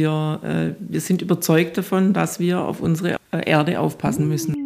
Wir, äh, wir sind überzeugt davon, dass wir auf unsere Erde aufpassen müssen.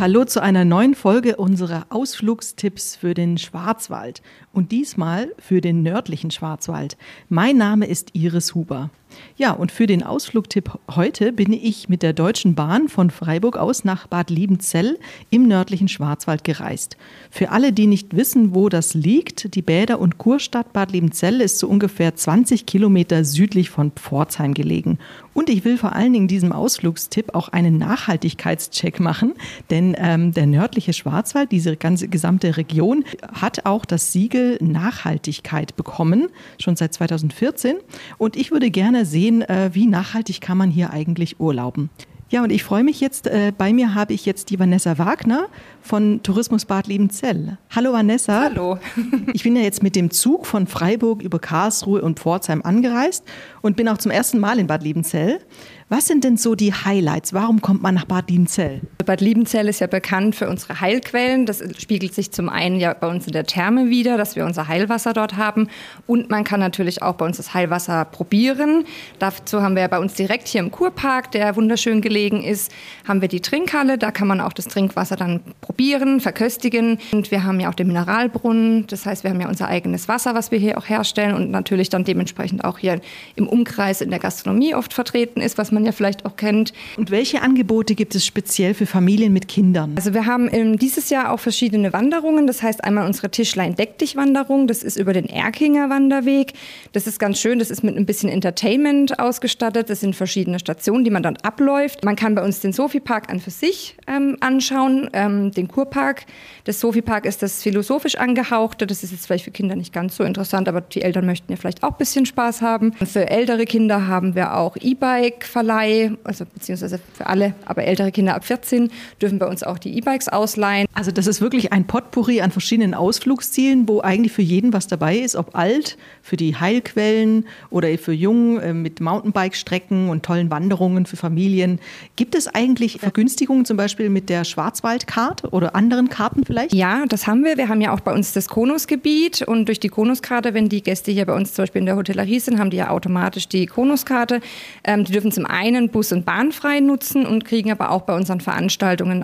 Hallo zu einer neuen Folge unserer Ausflugstipps für den Schwarzwald und diesmal für den nördlichen Schwarzwald. Mein Name ist Iris Huber. Ja, und für den Ausflugtipp heute bin ich mit der Deutschen Bahn von Freiburg aus nach Bad Liebenzell im nördlichen Schwarzwald gereist. Für alle, die nicht wissen, wo das liegt, die Bäder- und Kurstadt Bad Liebenzell ist so ungefähr 20 Kilometer südlich von Pforzheim gelegen. Und ich will vor allen Dingen diesem Ausflugstipp auch einen Nachhaltigkeitscheck machen, denn ähm, der nördliche Schwarzwald, diese ganze gesamte Region, hat auch das Siegel Nachhaltigkeit bekommen, schon seit 2014. Und ich würde gerne sehen, äh, wie nachhaltig kann man hier eigentlich urlauben. Ja, und ich freue mich jetzt, äh, bei mir habe ich jetzt die Vanessa Wagner von Tourismus Bad Liebenzell. Hallo Vanessa. Hallo. ich bin ja jetzt mit dem Zug von Freiburg über Karlsruhe und Pforzheim angereist und bin auch zum ersten Mal in Bad Liebenzell. Was sind denn so die Highlights? Warum kommt man nach Bad Liebenzell? Bad Liebenzell ist ja bekannt für unsere Heilquellen. Das spiegelt sich zum einen ja bei uns in der Therme wieder, dass wir unser Heilwasser dort haben. Und man kann natürlich auch bei uns das Heilwasser probieren. Dazu haben wir ja bei uns direkt hier im Kurpark, der wunderschön gelegen ist, haben wir die Trinkhalle. Da kann man auch das Trinkwasser dann probieren, verköstigen. Und wir haben ja auch den Mineralbrunnen. Das heißt, wir haben ja unser eigenes Wasser, was wir hier auch herstellen und natürlich dann dementsprechend auch hier im Umkreis in der Gastronomie oft vertreten ist, was man ja vielleicht auch kennt. Und welche Angebote gibt es speziell für Familien mit Kindern? Also wir haben dieses Jahr auch verschiedene Wanderungen. Das heißt einmal unsere Tischlein Deck dich Wanderung. Das ist über den Erkinger Wanderweg. Das ist ganz schön. Das ist mit ein bisschen Entertainment ausgestattet. Das sind verschiedene Stationen, die man dann abläuft. Man kann bei uns den Sophie Park an für sich ähm, anschauen, ähm, den Kurpark. Das Sophie Park ist das philosophisch angehauchte. Das ist jetzt vielleicht für Kinder nicht ganz so interessant, aber die Eltern möchten ja vielleicht auch ein bisschen Spaß haben. Für ältere Kinder haben wir auch E-Bike-Verleih, also beziehungsweise für alle, aber ältere Kinder ab 14 dürfen bei uns auch die E-Bikes ausleihen. Also das ist wirklich ein Potpourri an verschiedenen Ausflugszielen, wo eigentlich für jeden was dabei ist, ob alt, für die Heilquellen oder für Jung äh, mit Mountainbike-Strecken und tollen Wanderungen für Familien. Gibt es eigentlich Vergünstigungen zum Beispiel mit der Schwarzwaldkarte oder anderen Karten vielleicht? Ja, das haben wir. Wir haben ja auch bei uns das Konusgebiet und durch die Konuskarte, wenn die Gäste hier bei uns zum Beispiel in der Hotellerie sind, haben die ja automatisch die Konuskarte. Ähm, die dürfen zum einen Bus- und Bahnfrei nutzen und kriegen aber auch bei unseren Veranstaltungen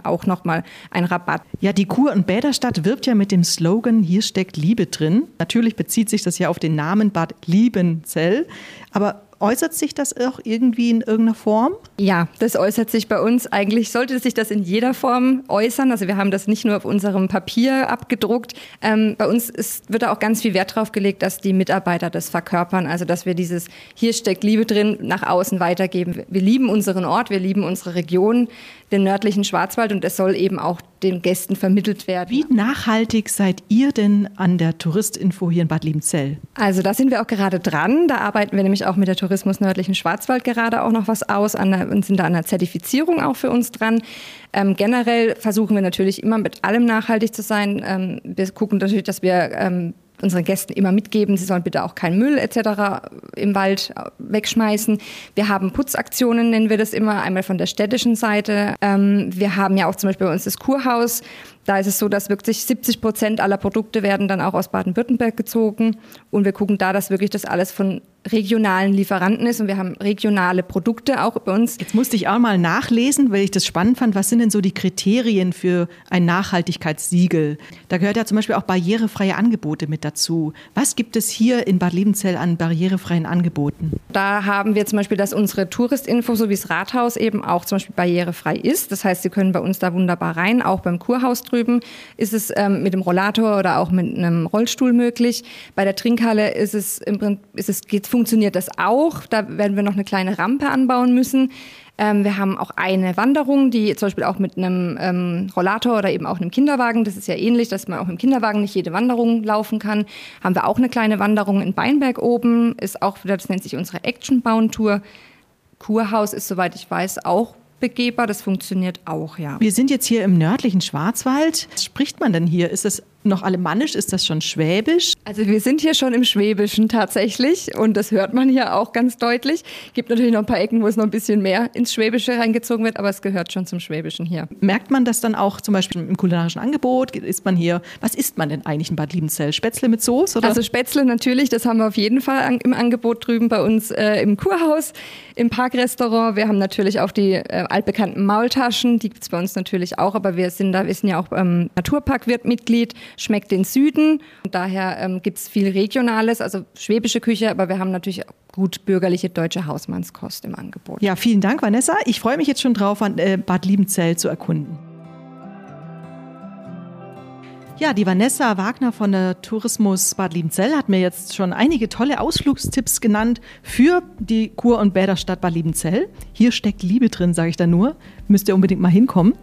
auch nochmal einen Rabatt. Ja, die Kur- und Bäderstadt wirbt ja mit dem Slogan Hier steckt Liebe drin. Natürlich bezieht sich das ja auf den Namen Bad Liebenzell. Aber Äußert sich das auch irgendwie in irgendeiner Form? Ja, das äußert sich bei uns. Eigentlich sollte sich das in jeder Form äußern. Also wir haben das nicht nur auf unserem Papier abgedruckt. Ähm, bei uns ist, wird da auch ganz viel Wert drauf gelegt, dass die Mitarbeiter das verkörpern. Also dass wir dieses Hier steckt Liebe drin nach außen weitergeben. Wir lieben unseren Ort, wir lieben unsere Region, den nördlichen Schwarzwald und es soll eben auch den Gästen vermittelt werden. Wie nachhaltig seid ihr denn an der Touristinfo hier in Bad Liebenzell? Also da sind wir auch gerade dran. Da arbeiten wir nämlich auch mit der Tourismus nördlichen Schwarzwald gerade auch noch was aus der, und sind da an der Zertifizierung auch für uns dran. Ähm, generell versuchen wir natürlich immer mit allem nachhaltig zu sein. Ähm, wir gucken natürlich, dass wir ähm, unseren Gästen immer mitgeben, sie sollen bitte auch keinen Müll etc. im Wald wegschmeißen. Wir haben Putzaktionen, nennen wir das immer, einmal von der städtischen Seite. Ähm, wir haben ja auch zum Beispiel bei uns das Kurhaus. Da ist es so, dass wirklich 70 Prozent aller Produkte werden dann auch aus Baden-Württemberg gezogen. Und wir gucken da, dass wirklich das alles von regionalen Lieferanten ist und wir haben regionale Produkte auch bei uns. Jetzt musste ich auch mal nachlesen, weil ich das spannend fand. Was sind denn so die Kriterien für ein Nachhaltigkeitssiegel? Da gehört ja zum Beispiel auch barrierefreie Angebote mit dazu. Was gibt es hier in Bad Liebenzell an barrierefreien Angeboten? Da haben wir zum Beispiel, dass unsere Touristinfo sowie das Rathaus eben auch zum Beispiel barrierefrei ist. Das heißt, Sie können bei uns da wunderbar rein. Auch beim Kurhaus drüben ist es ähm, mit dem Rollator oder auch mit einem Rollstuhl möglich. Bei der Trinkhalle ist es im Prinzip, ist es, geht funktioniert das auch. Da werden wir noch eine kleine Rampe anbauen müssen. Ähm, wir haben auch eine Wanderung, die zum Beispiel auch mit einem ähm, Rollator oder eben auch einem Kinderwagen, das ist ja ähnlich, dass man auch im Kinderwagen nicht jede Wanderung laufen kann, haben wir auch eine kleine Wanderung in Beinberg oben, ist auch das nennt sich unsere Action-Bauen-Tour. Kurhaus ist, soweit ich weiß, auch begehbar. Das funktioniert auch, ja. Wir sind jetzt hier im nördlichen Schwarzwald. Was spricht man denn hier? Ist es noch alemannisch? Ist das schon schwäbisch? Also wir sind hier schon im Schwäbischen tatsächlich und das hört man hier auch ganz deutlich. Gibt natürlich noch ein paar Ecken, wo es noch ein bisschen mehr ins Schwäbische reingezogen wird, aber es gehört schon zum Schwäbischen hier. Merkt man das dann auch zum Beispiel im kulinarischen Angebot? Ist man hier, was isst man denn eigentlich in Bad Liebenzell? Spätzle mit Soße? Oder? Also Spätzle natürlich, das haben wir auf jeden Fall an, im Angebot drüben bei uns äh, im Kurhaus, im Parkrestaurant. Wir haben natürlich auch die äh, altbekannten Maultaschen, die gibt es bei uns natürlich auch, aber wir sind da, wir sind ja auch ähm, Naturparkwirt-Mitglied, schmeckt den Süden und daher ähm, gibt es viel Regionales, also schwäbische Küche, aber wir haben natürlich gut bürgerliche deutsche Hausmannskost im Angebot. Ja, vielen Dank, Vanessa. Ich freue mich jetzt schon drauf, an äh, Bad Liebenzell zu erkunden. Ja, die Vanessa Wagner von der Tourismus Bad Liebenzell hat mir jetzt schon einige tolle Ausflugstipps genannt für die Kur- und Bäderstadt Bad Liebenzell. Hier steckt Liebe drin, sage ich da nur. Müsst ihr unbedingt mal hinkommen.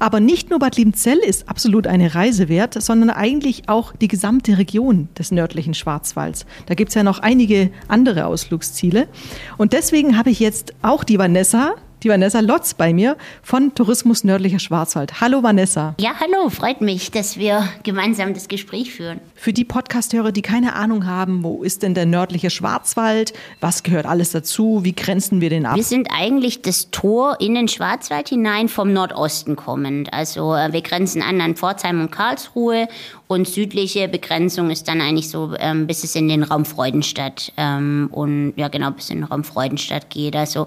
Aber nicht nur Bad Liebenzell ist absolut eine Reise wert, sondern eigentlich auch die gesamte Region des nördlichen Schwarzwalds. Da gibt es ja noch einige andere Ausflugsziele. Und deswegen habe ich jetzt auch die Vanessa die Vanessa Lotz bei mir von Tourismus Nördlicher Schwarzwald. Hallo Vanessa. Ja, hallo, freut mich, dass wir gemeinsam das Gespräch führen. Für die Podcasthörer, die keine Ahnung haben, wo ist denn der nördliche Schwarzwald? Was gehört alles dazu? Wie grenzen wir den ab? Wir sind eigentlich das Tor in den Schwarzwald hinein vom Nordosten kommend. Also äh, wir grenzen an an Pforzheim und Karlsruhe und südliche Begrenzung ist dann eigentlich so, ähm, bis es in den Raum Freudenstadt ähm, und ja genau, bis in den Raum Freudenstadt geht. Also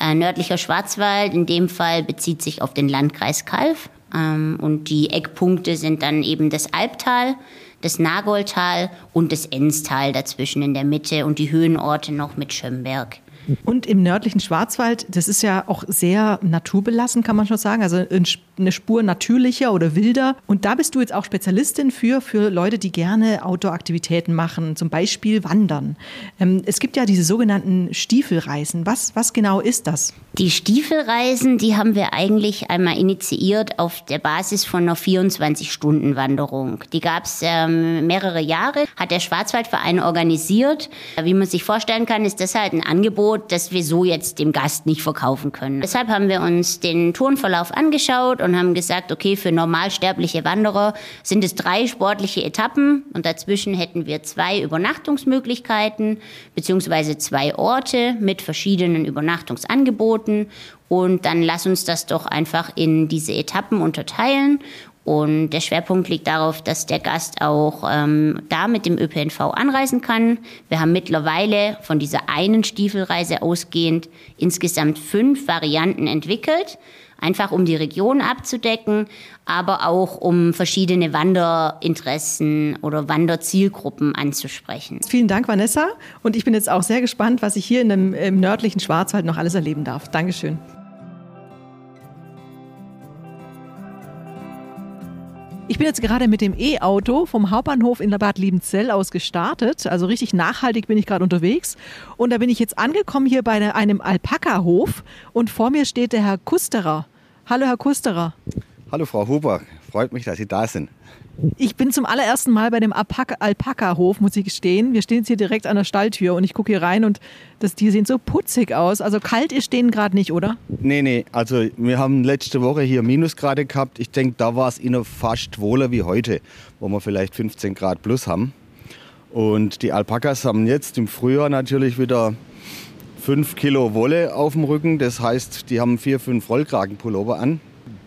äh, nördlicher Schwarzwald in dem Fall bezieht sich auf den Landkreis Kalf. Ähm, und die Eckpunkte sind dann eben das Albtal, das Nagoldtal und das Enstal dazwischen in der Mitte und die Höhenorte noch mit Schömberg. Und im nördlichen Schwarzwald, das ist ja auch sehr naturbelassen, kann man schon sagen. Also eine Spur natürlicher oder wilder. Und da bist du jetzt auch Spezialistin für, für Leute, die gerne Outdoor-Aktivitäten machen, zum Beispiel Wandern. Ähm, es gibt ja diese sogenannten Stiefelreisen. Was, was genau ist das? Die Stiefelreisen, die haben wir eigentlich einmal initiiert auf der Basis von einer 24-Stunden-Wanderung. Die gab es ähm, mehrere Jahre, hat der Schwarzwaldverein organisiert. Wie man sich vorstellen kann, ist das halt ein Angebot, das wir so jetzt dem Gast nicht verkaufen können. Deshalb haben wir uns den Tourenverlauf angeschaut und haben gesagt, okay, für normalsterbliche Wanderer sind es drei sportliche Etappen und dazwischen hätten wir zwei Übernachtungsmöglichkeiten beziehungsweise zwei Orte mit verschiedenen Übernachtungsangeboten und dann lass uns das doch einfach in diese Etappen unterteilen und der Schwerpunkt liegt darauf, dass der Gast auch ähm, da mit dem ÖPNV anreisen kann. Wir haben mittlerweile von dieser einen Stiefelreise ausgehend insgesamt fünf Varianten entwickelt einfach um die Region abzudecken, aber auch um verschiedene Wanderinteressen oder Wanderzielgruppen anzusprechen. Vielen Dank, Vanessa. Und ich bin jetzt auch sehr gespannt, was ich hier in dem, im nördlichen Schwarzwald noch alles erleben darf. Dankeschön. Ich bin jetzt gerade mit dem E-Auto vom Hauptbahnhof in Bad Liebenzell aus gestartet. Also richtig nachhaltig bin ich gerade unterwegs. Und da bin ich jetzt angekommen hier bei einem Alpaka-Hof. Und vor mir steht der Herr Kusterer. Hallo, Herr Kusterer. Hallo, Frau Huber. Freut mich, dass Sie da sind. Ich bin zum allerersten Mal bei dem Alpaka-Hof, muss ich gestehen. Wir stehen jetzt hier direkt an der Stalltür und ich gucke hier rein und das Tier sieht so putzig aus. Also kalt ist denen gerade nicht, oder? Nee, nee. Also wir haben letzte Woche hier Minusgrade gehabt. Ich denke, da war es ihnen fast wohler wie heute, wo wir vielleicht 15 Grad plus haben. Und die Alpakas haben jetzt im Frühjahr natürlich wieder 5 Kilo Wolle auf dem Rücken. Das heißt, die haben vier, fünf Rollkragenpullover an.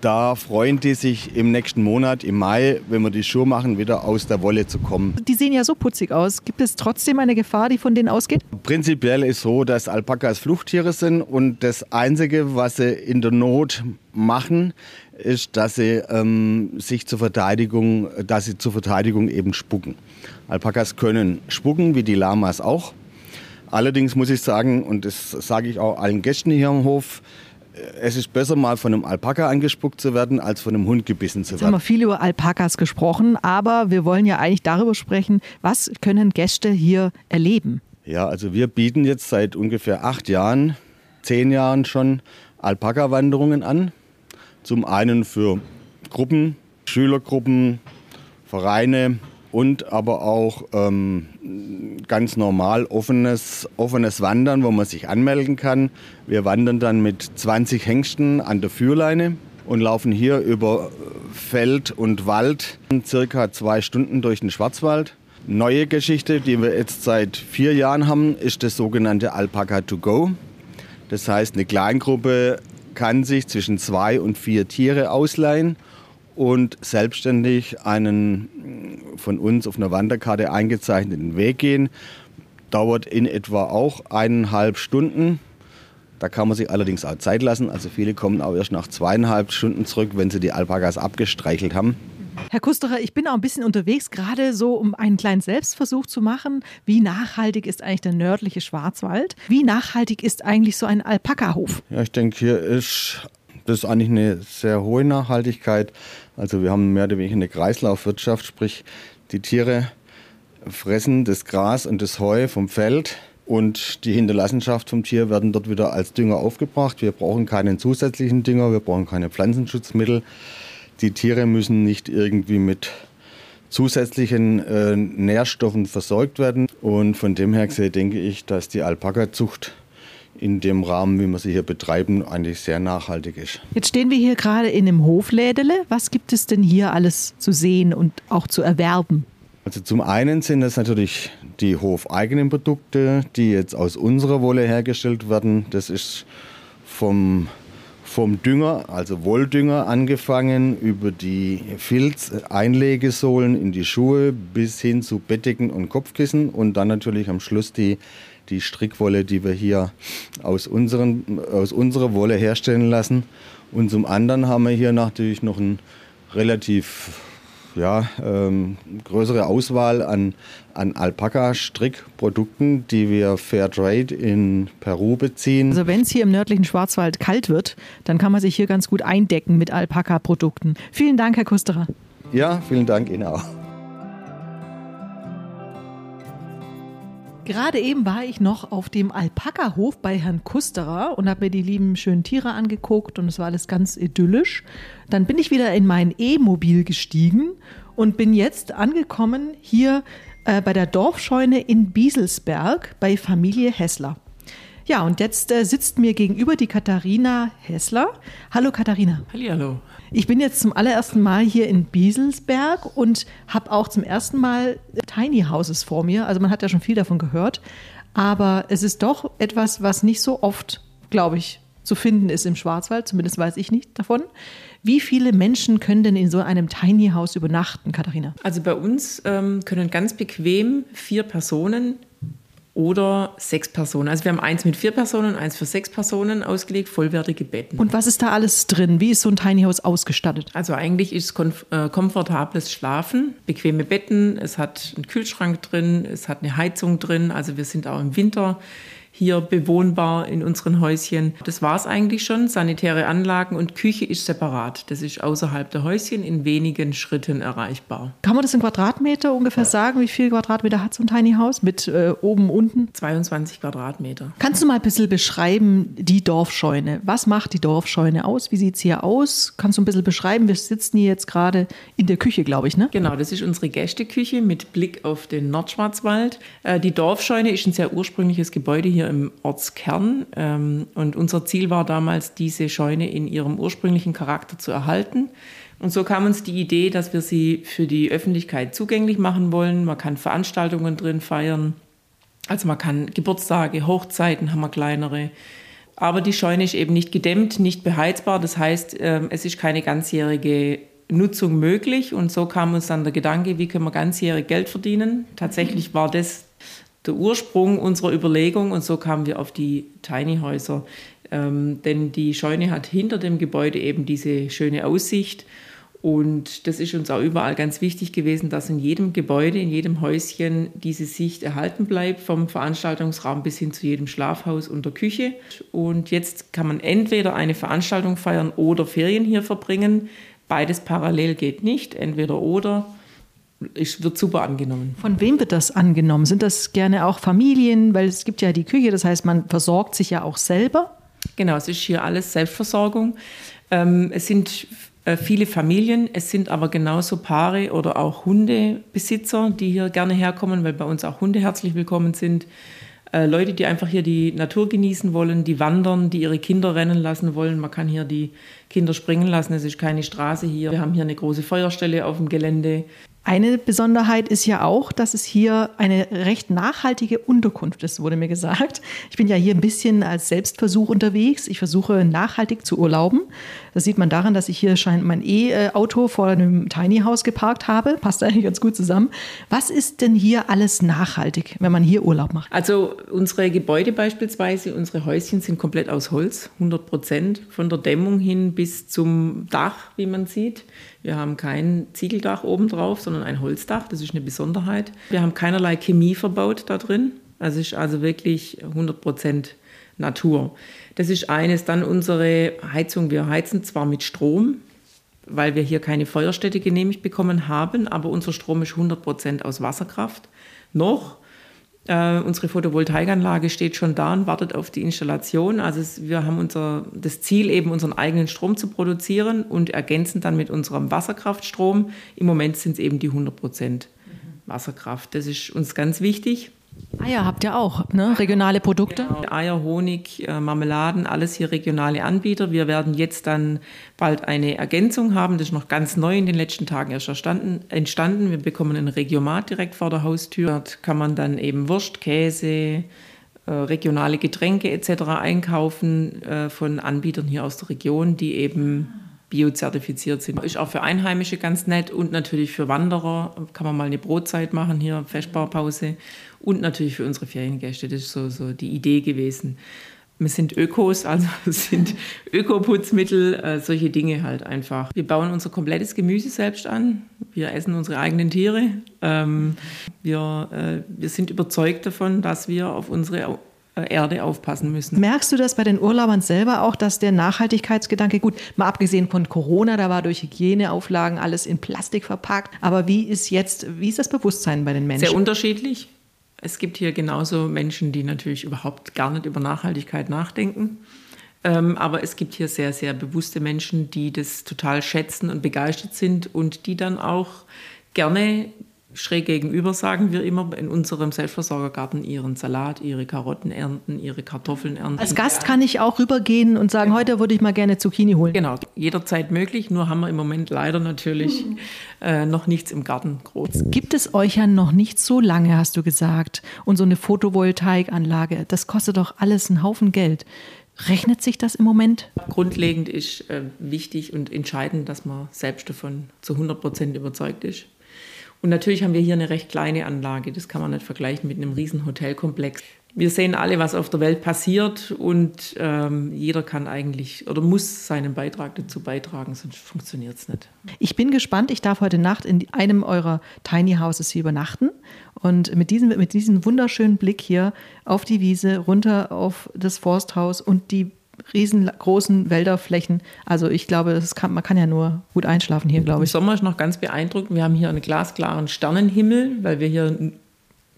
Da freuen die sich im nächsten Monat, im Mai, wenn wir die Schuhe machen, wieder aus der Wolle zu kommen. Die sehen ja so putzig aus. Gibt es trotzdem eine Gefahr, die von denen ausgeht? Prinzipiell ist so, dass Alpakas Fluchttiere sind und das Einzige, was sie in der Not machen, ist, dass sie ähm, sich zur Verteidigung, dass sie zur Verteidigung eben spucken. Alpakas können spucken, wie die Lamas auch. Allerdings muss ich sagen, und das sage ich auch allen Gästen hier am Hof, es ist besser, mal von einem Alpaka angespuckt zu werden, als von einem Hund gebissen zu werden. Jetzt haben wir viel über Alpakas gesprochen, aber wir wollen ja eigentlich darüber sprechen, was können Gäste hier erleben? Ja, also wir bieten jetzt seit ungefähr acht Jahren, zehn Jahren schon Alpaka-Wanderungen an. Zum einen für Gruppen, Schülergruppen, Vereine, und aber auch ähm, ganz normal offenes, offenes Wandern, wo man sich anmelden kann. Wir wandern dann mit 20 Hengsten an der Führleine und laufen hier über Feld und Wald, circa zwei Stunden durch den Schwarzwald. Neue Geschichte, die wir jetzt seit vier Jahren haben, ist das sogenannte Alpaca to go. Das heißt, eine Kleingruppe kann sich zwischen zwei und vier Tiere ausleihen und selbstständig einen von uns auf einer Wanderkarte eingezeichneten Weg gehen. Dauert in etwa auch eineinhalb Stunden. Da kann man sich allerdings auch Zeit lassen. Also viele kommen auch erst nach zweieinhalb Stunden zurück, wenn sie die Alpakas abgestreichelt haben. Herr Kusterer, ich bin auch ein bisschen unterwegs, gerade so, um einen kleinen Selbstversuch zu machen. Wie nachhaltig ist eigentlich der nördliche Schwarzwald? Wie nachhaltig ist eigentlich so ein Alpakahof? Ja, ich denke, hier ist das ist eigentlich eine sehr hohe Nachhaltigkeit. Also wir haben mehr oder weniger eine Kreislaufwirtschaft, sprich die Tiere fressen das Gras und das Heu vom Feld und die Hinterlassenschaft vom Tier werden dort wieder als Dünger aufgebracht. Wir brauchen keinen zusätzlichen Dünger, wir brauchen keine Pflanzenschutzmittel. Die Tiere müssen nicht irgendwie mit zusätzlichen äh, Nährstoffen versorgt werden. Und von dem her gesehen denke ich, dass die Alpaka-Zucht in dem Rahmen, wie wir sie hier betreiben, eigentlich sehr nachhaltig ist. Jetzt stehen wir hier gerade in einem Hoflädele. Was gibt es denn hier alles zu sehen und auch zu erwerben? Also zum einen sind es natürlich die hofeigenen Produkte, die jetzt aus unserer Wolle hergestellt werden. Das ist vom, vom Dünger, also Wolldünger angefangen, über die Filzeinlegesohlen in die Schuhe bis hin zu Bettdecken und Kopfkissen und dann natürlich am Schluss die die Strickwolle, die wir hier aus, unseren, aus unserer Wolle herstellen lassen. Und zum anderen haben wir hier natürlich noch eine relativ ja, ähm, größere Auswahl an, an Alpaka-Strickprodukten, die wir Fairtrade in Peru beziehen. Also wenn es hier im nördlichen Schwarzwald kalt wird, dann kann man sich hier ganz gut eindecken mit Alpaka-Produkten. Vielen Dank, Herr Kusterer. Ja, vielen Dank Ihnen auch. Gerade eben war ich noch auf dem Alpaka-Hof bei Herrn Kusterer und habe mir die lieben schönen Tiere angeguckt und es war alles ganz idyllisch. Dann bin ich wieder in mein E-Mobil gestiegen und bin jetzt angekommen hier äh, bei der Dorfscheune in Bieselsberg bei Familie Hessler. Ja, und jetzt äh, sitzt mir gegenüber die Katharina Hessler. Hallo Katharina. Hallo. Ich bin jetzt zum allerersten Mal hier in Bieselsberg und habe auch zum ersten Mal Tiny Houses vor mir. Also man hat ja schon viel davon gehört, aber es ist doch etwas, was nicht so oft, glaube ich, zu finden ist im Schwarzwald. Zumindest weiß ich nicht davon. Wie viele Menschen können denn in so einem Tiny House übernachten, Katharina? Also bei uns ähm, können ganz bequem vier Personen oder sechs Personen. Also wir haben eins mit vier Personen, eins für sechs Personen ausgelegt, vollwertige Betten. Und was ist da alles drin? Wie ist so ein Tiny House ausgestattet? Also eigentlich ist es äh, komfortables Schlafen, bequeme Betten, es hat einen Kühlschrank drin, es hat eine Heizung drin. Also wir sind auch im Winter hier bewohnbar in unseren Häuschen. Das war es eigentlich schon. Sanitäre Anlagen und Küche ist separat. Das ist außerhalb der Häuschen in wenigen Schritten erreichbar. Kann man das in Quadratmeter ungefähr ja. sagen? Wie viele Quadratmeter hat so ein Tiny House mit äh, oben, unten? 22 Quadratmeter. Kannst du mal ein bisschen beschreiben, die Dorfscheune? Was macht die Dorfscheune aus? Wie sieht es hier aus? Kannst du ein bisschen beschreiben? Wir sitzen hier jetzt gerade in der Küche, glaube ich, ne? Genau, das ist unsere Gästeküche mit Blick auf den Nordschwarzwald. Äh, die Dorfscheune ist ein sehr ursprüngliches Gebäude hier hier im Ortskern. Ähm, und unser Ziel war damals, diese Scheune in ihrem ursprünglichen Charakter zu erhalten. Und so kam uns die Idee, dass wir sie für die Öffentlichkeit zugänglich machen wollen. Man kann Veranstaltungen drin feiern. Also man kann Geburtstage, Hochzeiten haben wir kleinere. Aber die Scheune ist eben nicht gedämmt, nicht beheizbar. Das heißt, ähm, es ist keine ganzjährige Nutzung möglich. Und so kam uns dann der Gedanke, wie können wir ganzjährig Geld verdienen. Tatsächlich war das der Ursprung unserer Überlegung und so kamen wir auf die Tiny Häuser. Ähm, denn die Scheune hat hinter dem Gebäude eben diese schöne Aussicht. Und das ist uns auch überall ganz wichtig gewesen, dass in jedem Gebäude, in jedem Häuschen diese Sicht erhalten bleibt, vom Veranstaltungsraum bis hin zu jedem Schlafhaus und der Küche. Und jetzt kann man entweder eine Veranstaltung feiern oder Ferien hier verbringen. Beides parallel geht nicht, entweder oder es wird super angenommen. Von wem wird das angenommen? Sind das gerne auch Familien? Weil es gibt ja die Küche, das heißt, man versorgt sich ja auch selber. Genau, es ist hier alles Selbstversorgung. Ähm, es sind äh, viele Familien, es sind aber genauso Paare oder auch Hundebesitzer, die hier gerne herkommen, weil bei uns auch Hunde herzlich willkommen sind. Äh, Leute, die einfach hier die Natur genießen wollen, die wandern, die ihre Kinder rennen lassen wollen. Man kann hier die Kinder springen lassen. Es ist keine Straße hier. Wir haben hier eine große Feuerstelle auf dem Gelände. Eine Besonderheit ist ja auch, dass es hier eine recht nachhaltige Unterkunft ist, wurde mir gesagt. Ich bin ja hier ein bisschen als Selbstversuch unterwegs. Ich versuche nachhaltig zu urlauben. Das sieht man daran, dass ich hier scheint mein E-Auto vor einem Tiny House geparkt habe. Passt eigentlich ganz gut zusammen. Was ist denn hier alles nachhaltig, wenn man hier Urlaub macht? Also unsere Gebäude beispielsweise, unsere Häuschen sind komplett aus Holz, 100 Prozent, von der Dämmung hin bis zum Dach, wie man sieht. Wir haben kein Ziegeldach oben drauf, sondern ein Holzdach. Das ist eine Besonderheit. Wir haben keinerlei Chemie verbaut da drin. Also ist also wirklich 100 Prozent Natur. Das ist eines. Dann unsere Heizung. Wir heizen zwar mit Strom, weil wir hier keine Feuerstätte genehmigt bekommen haben, aber unser Strom ist 100 Prozent aus Wasserkraft. Noch. Äh, unsere Photovoltaikanlage steht schon da und wartet auf die Installation. Also es, wir haben unser, das Ziel, eben unseren eigenen Strom zu produzieren und ergänzen dann mit unserem Wasserkraftstrom. Im Moment sind es eben die 100 Prozent Wasserkraft. Das ist uns ganz wichtig. Eier habt ihr auch, ne? regionale Produkte? Genau. Eier, Honig, äh, Marmeladen, alles hier regionale Anbieter. Wir werden jetzt dann bald eine Ergänzung haben. Das ist noch ganz neu in den letzten Tagen erst entstanden. Wir bekommen ein Regiomat direkt vor der Haustür. Dort kann man dann eben Wurst, Käse, äh, regionale Getränke etc. einkaufen äh, von Anbietern hier aus der Region, die eben biozertifiziert sind. Ist auch für Einheimische ganz nett und natürlich für Wanderer kann man mal eine Brotzeit machen hier, Festbaupause und natürlich für unsere Feriengäste. Das ist so, so die Idee gewesen. Wir sind Ökos, also sind Ökoputzmittel, äh, solche Dinge halt einfach. Wir bauen unser komplettes Gemüse selbst an. Wir essen unsere eigenen Tiere. Ähm, wir, äh, wir sind überzeugt davon, dass wir auf unsere Erde aufpassen müssen. Merkst du das bei den Urlaubern selber auch, dass der Nachhaltigkeitsgedanke, gut, mal abgesehen von Corona, da war durch Hygieneauflagen alles in Plastik verpackt, aber wie ist jetzt, wie ist das Bewusstsein bei den Menschen? Sehr unterschiedlich. Es gibt hier genauso Menschen, die natürlich überhaupt gar nicht über Nachhaltigkeit nachdenken. Ähm, aber es gibt hier sehr, sehr bewusste Menschen, die das total schätzen und begeistert sind und die dann auch gerne schräg gegenüber, sagen wir immer, in unserem Selbstversorgergarten ihren Salat, ihre Karotten ernten, ihre Kartoffeln ernten. Als Gast kann ich auch rübergehen und sagen, heute würde ich mal gerne Zucchini holen. Genau, jederzeit möglich, nur haben wir im Moment leider natürlich äh, noch nichts im Garten groß. Gibt es euch ja noch nicht so lange, hast du gesagt. Und so eine Photovoltaikanlage, das kostet doch alles einen Haufen Geld. Rechnet sich das im Moment? Grundlegend ist äh, wichtig und entscheidend, dass man selbst davon zu 100 Prozent überzeugt ist. Und natürlich haben wir hier eine recht kleine Anlage. Das kann man nicht vergleichen mit einem riesen Hotelkomplex. Wir sehen alle, was auf der Welt passiert und ähm, jeder kann eigentlich oder muss seinen Beitrag dazu beitragen, sonst funktioniert es nicht. Ich bin gespannt. Ich darf heute Nacht in einem eurer Tiny Houses hier übernachten und mit diesem, mit diesem wunderschönen Blick hier auf die Wiese, runter auf das Forsthaus und die riesengroßen Wälderflächen. Also ich glaube, kann, man kann ja nur gut einschlafen hier, glaube ich. Im Sommer ist noch ganz beeindruckend. Wir haben hier einen glasklaren Sternenhimmel, weil wir hier,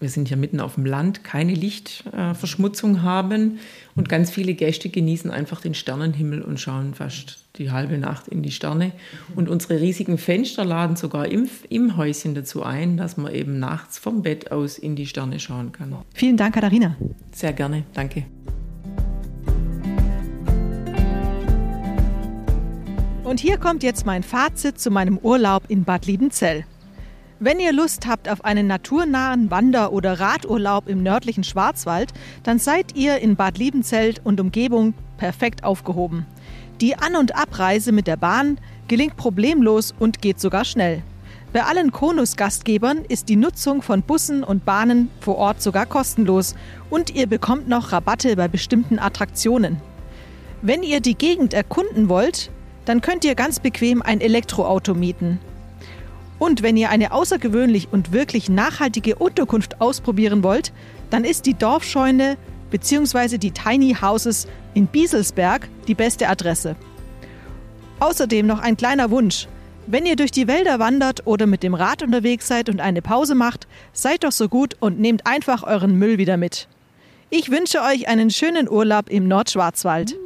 wir sind hier mitten auf dem Land, keine Lichtverschmutzung haben. Und ganz viele Gäste genießen einfach den Sternenhimmel und schauen fast die halbe Nacht in die Sterne. Und unsere riesigen Fenster laden sogar im, im Häuschen dazu ein, dass man eben nachts vom Bett aus in die Sterne schauen kann. Vielen Dank, Katharina. Sehr gerne, danke. Und hier kommt jetzt mein Fazit zu meinem Urlaub in Bad Liebenzell. Wenn ihr Lust habt auf einen naturnahen Wander- oder Radurlaub im nördlichen Schwarzwald, dann seid ihr in Bad Liebenzell und Umgebung perfekt aufgehoben. Die An- und Abreise mit der Bahn gelingt problemlos und geht sogar schnell. Bei allen Konus-Gastgebern ist die Nutzung von Bussen und Bahnen vor Ort sogar kostenlos und ihr bekommt noch Rabatte bei bestimmten Attraktionen. Wenn ihr die Gegend erkunden wollt, dann könnt ihr ganz bequem ein Elektroauto mieten. Und wenn ihr eine außergewöhnlich und wirklich nachhaltige Unterkunft ausprobieren wollt, dann ist die Dorfscheune bzw. die Tiny Houses in Bieselsberg die beste Adresse. Außerdem noch ein kleiner Wunsch. Wenn ihr durch die Wälder wandert oder mit dem Rad unterwegs seid und eine Pause macht, seid doch so gut und nehmt einfach euren Müll wieder mit. Ich wünsche euch einen schönen Urlaub im Nordschwarzwald.